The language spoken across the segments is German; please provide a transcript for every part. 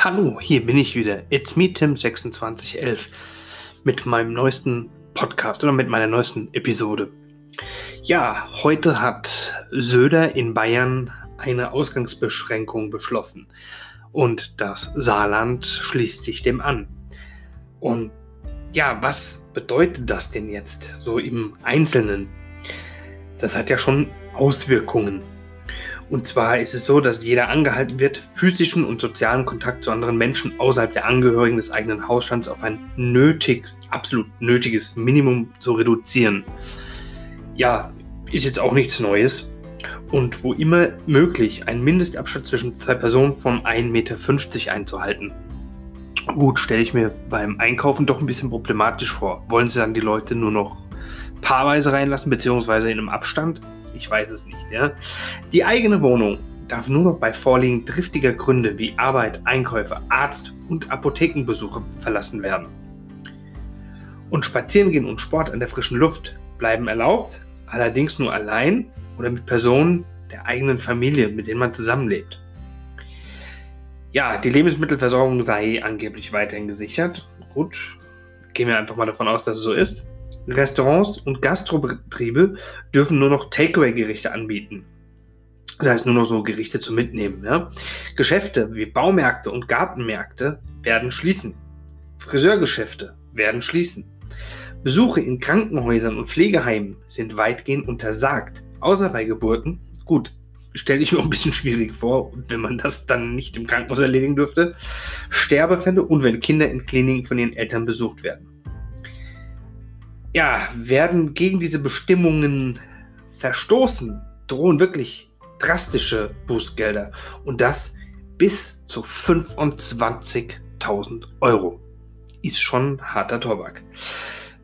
Hallo, hier bin ich wieder. It's me, Tim2611 mit meinem neuesten Podcast oder mit meiner neuesten Episode. Ja, heute hat Söder in Bayern eine Ausgangsbeschränkung beschlossen und das Saarland schließt sich dem an. Und ja, was bedeutet das denn jetzt so im Einzelnen? Das hat ja schon Auswirkungen. Und zwar ist es so, dass jeder angehalten wird, physischen und sozialen Kontakt zu anderen Menschen außerhalb der Angehörigen des eigenen Hausstands auf ein nötiges, absolut nötiges Minimum zu reduzieren. Ja, ist jetzt auch nichts Neues. Und wo immer möglich, einen Mindestabstand zwischen zwei Personen von 1,50 Meter einzuhalten. Gut, stelle ich mir beim Einkaufen doch ein bisschen problematisch vor. Wollen Sie dann die Leute nur noch paarweise reinlassen, beziehungsweise in einem Abstand? Ich weiß es nicht. Ja? Die eigene Wohnung darf nur noch bei Vorliegen driftiger Gründe wie Arbeit, Einkäufe, Arzt und Apothekenbesuche verlassen werden. Und Spazierengehen und Sport an der frischen Luft bleiben erlaubt, allerdings nur allein oder mit Personen der eigenen Familie, mit denen man zusammenlebt. Ja, die Lebensmittelversorgung sei angeblich weiterhin gesichert. Gut, gehen wir einfach mal davon aus, dass es so ist. Restaurants und Gastrobetriebe dürfen nur noch Takeaway-Gerichte anbieten. Das heißt nur noch so Gerichte zum Mitnehmen. Ja? Geschäfte wie Baumärkte und Gartenmärkte werden schließen. Friseurgeschäfte werden schließen. Besuche in Krankenhäusern und Pflegeheimen sind weitgehend untersagt, außer bei Geburten. Gut, stelle ich mir ein bisschen schwierig vor, wenn man das dann nicht im Krankenhaus erledigen dürfte. Sterbefälle und wenn Kinder in Kliniken von ihren Eltern besucht werden ja, werden gegen diese Bestimmungen verstoßen, drohen wirklich drastische Bußgelder. Und das bis zu 25.000 Euro. Ist schon harter Tobak.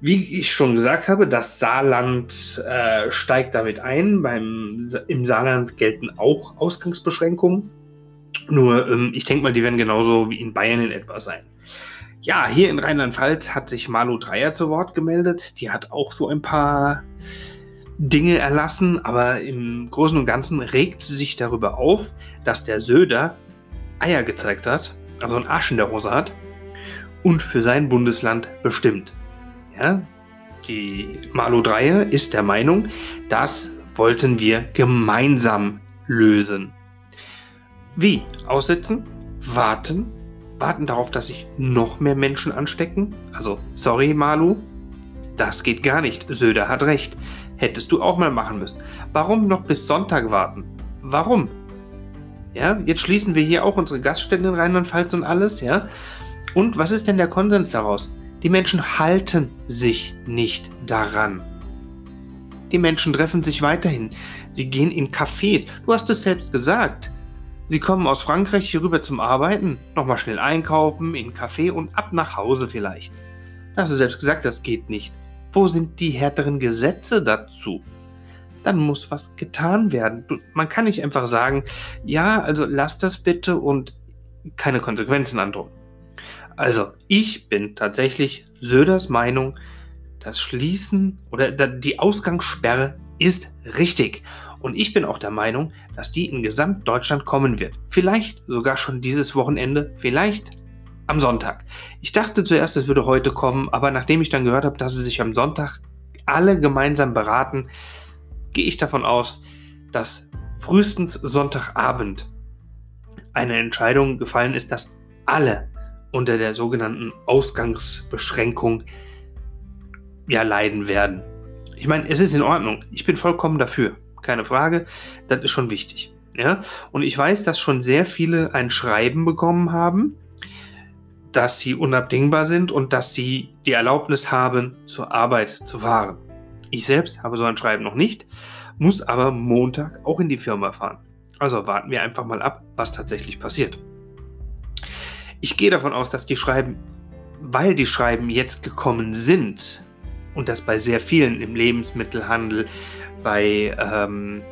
Wie ich schon gesagt habe, das Saarland äh, steigt damit ein. Beim, Im Saarland gelten auch Ausgangsbeschränkungen. Nur, ähm, ich denke mal, die werden genauso wie in Bayern in etwa sein. Ja, hier in Rheinland-Pfalz hat sich Malu Dreier zu Wort gemeldet. Die hat auch so ein paar Dinge erlassen, aber im Großen und Ganzen regt sie sich darüber auf, dass der Söder Eier gezeigt hat, also einen Arsch in der Hose hat und für sein Bundesland bestimmt. Ja, die Malu Dreier ist der Meinung, das wollten wir gemeinsam lösen. Wie? Aussitzen? Warten? Warten darauf, dass sich noch mehr Menschen anstecken? Also, sorry, Malu, das geht gar nicht. Söder hat recht. Hättest du auch mal machen müssen. Warum noch bis Sonntag warten? Warum? Ja, jetzt schließen wir hier auch unsere Gaststätten in Rheinland-Pfalz und alles, ja? Und was ist denn der Konsens daraus? Die Menschen halten sich nicht daran. Die Menschen treffen sich weiterhin. Sie gehen in Cafés. Du hast es selbst gesagt. Sie kommen aus Frankreich hier rüber zum Arbeiten, nochmal schnell einkaufen, in einen Café und ab nach Hause vielleicht. Da hast du selbst gesagt, das geht nicht. Wo sind die härteren Gesetze dazu? Dann muss was getan werden. Man kann nicht einfach sagen, ja, also lass das bitte und keine Konsequenzen androhen. Also, ich bin tatsächlich Söders Meinung, das Schließen oder die Ausgangssperre ist richtig. Und ich bin auch der Meinung, dass die in Gesamtdeutschland kommen wird. Vielleicht sogar schon dieses Wochenende, vielleicht am Sonntag. Ich dachte zuerst, es würde heute kommen, aber nachdem ich dann gehört habe, dass sie sich am Sonntag alle gemeinsam beraten, gehe ich davon aus, dass frühestens Sonntagabend eine Entscheidung gefallen ist, dass alle unter der sogenannten Ausgangsbeschränkung ja leiden werden. Ich meine, es ist in Ordnung. Ich bin vollkommen dafür keine Frage. Das ist schon wichtig. Ja? Und ich weiß, dass schon sehr viele ein Schreiben bekommen haben, dass sie unabdingbar sind und dass sie die Erlaubnis haben, zur Arbeit zu fahren. Ich selbst habe so ein Schreiben noch nicht, muss aber Montag auch in die Firma fahren. Also warten wir einfach mal ab, was tatsächlich passiert. Ich gehe davon aus, dass die Schreiben, weil die Schreiben jetzt gekommen sind und das bei sehr vielen im Lebensmittelhandel, bei ähm,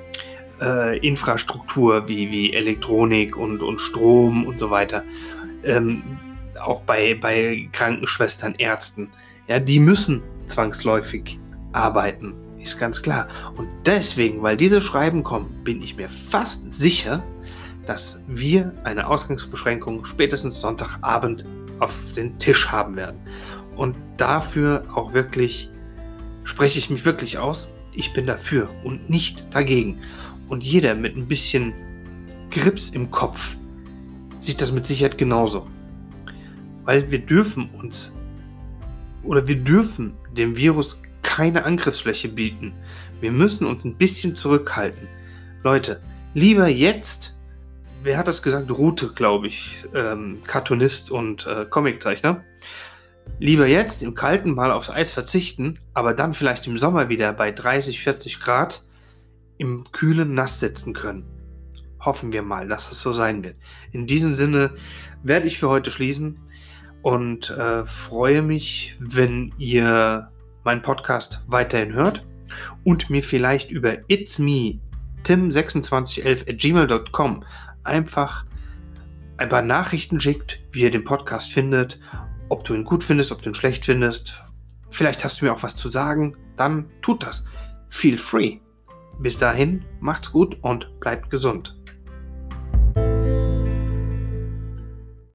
äh, Infrastruktur wie, wie Elektronik und, und Strom und so weiter, ähm, auch bei, bei Krankenschwestern, Ärzten, ja, die müssen zwangsläufig arbeiten, ist ganz klar. Und deswegen, weil diese Schreiben kommen, bin ich mir fast sicher, dass wir eine Ausgangsbeschränkung spätestens Sonntagabend auf den Tisch haben werden. Und dafür auch wirklich spreche ich mich wirklich aus. Ich bin dafür und nicht dagegen. Und jeder mit ein bisschen Grips im Kopf sieht das mit Sicherheit genauso. Weil wir dürfen uns oder wir dürfen dem Virus keine Angriffsfläche bieten. Wir müssen uns ein bisschen zurückhalten. Leute, lieber jetzt, wer hat das gesagt? Rute, glaube ich, ähm, Cartoonist und äh, Comiczeichner. Lieber jetzt im Kalten mal aufs Eis verzichten, aber dann vielleicht im Sommer wieder bei 30, 40 Grad im Kühlen nass sitzen können. Hoffen wir mal, dass es so sein wird. In diesem Sinne werde ich für heute schließen und äh, freue mich, wenn ihr meinen Podcast weiterhin hört und mir vielleicht über It's Me tim2611 at gmail.com einfach ein paar Nachrichten schickt, wie ihr den Podcast findet, ob du ihn gut findest, ob du ihn schlecht findest. Vielleicht hast du mir auch was zu sagen, dann tut das. Feel free. Bis dahin, macht's gut und bleibt gesund.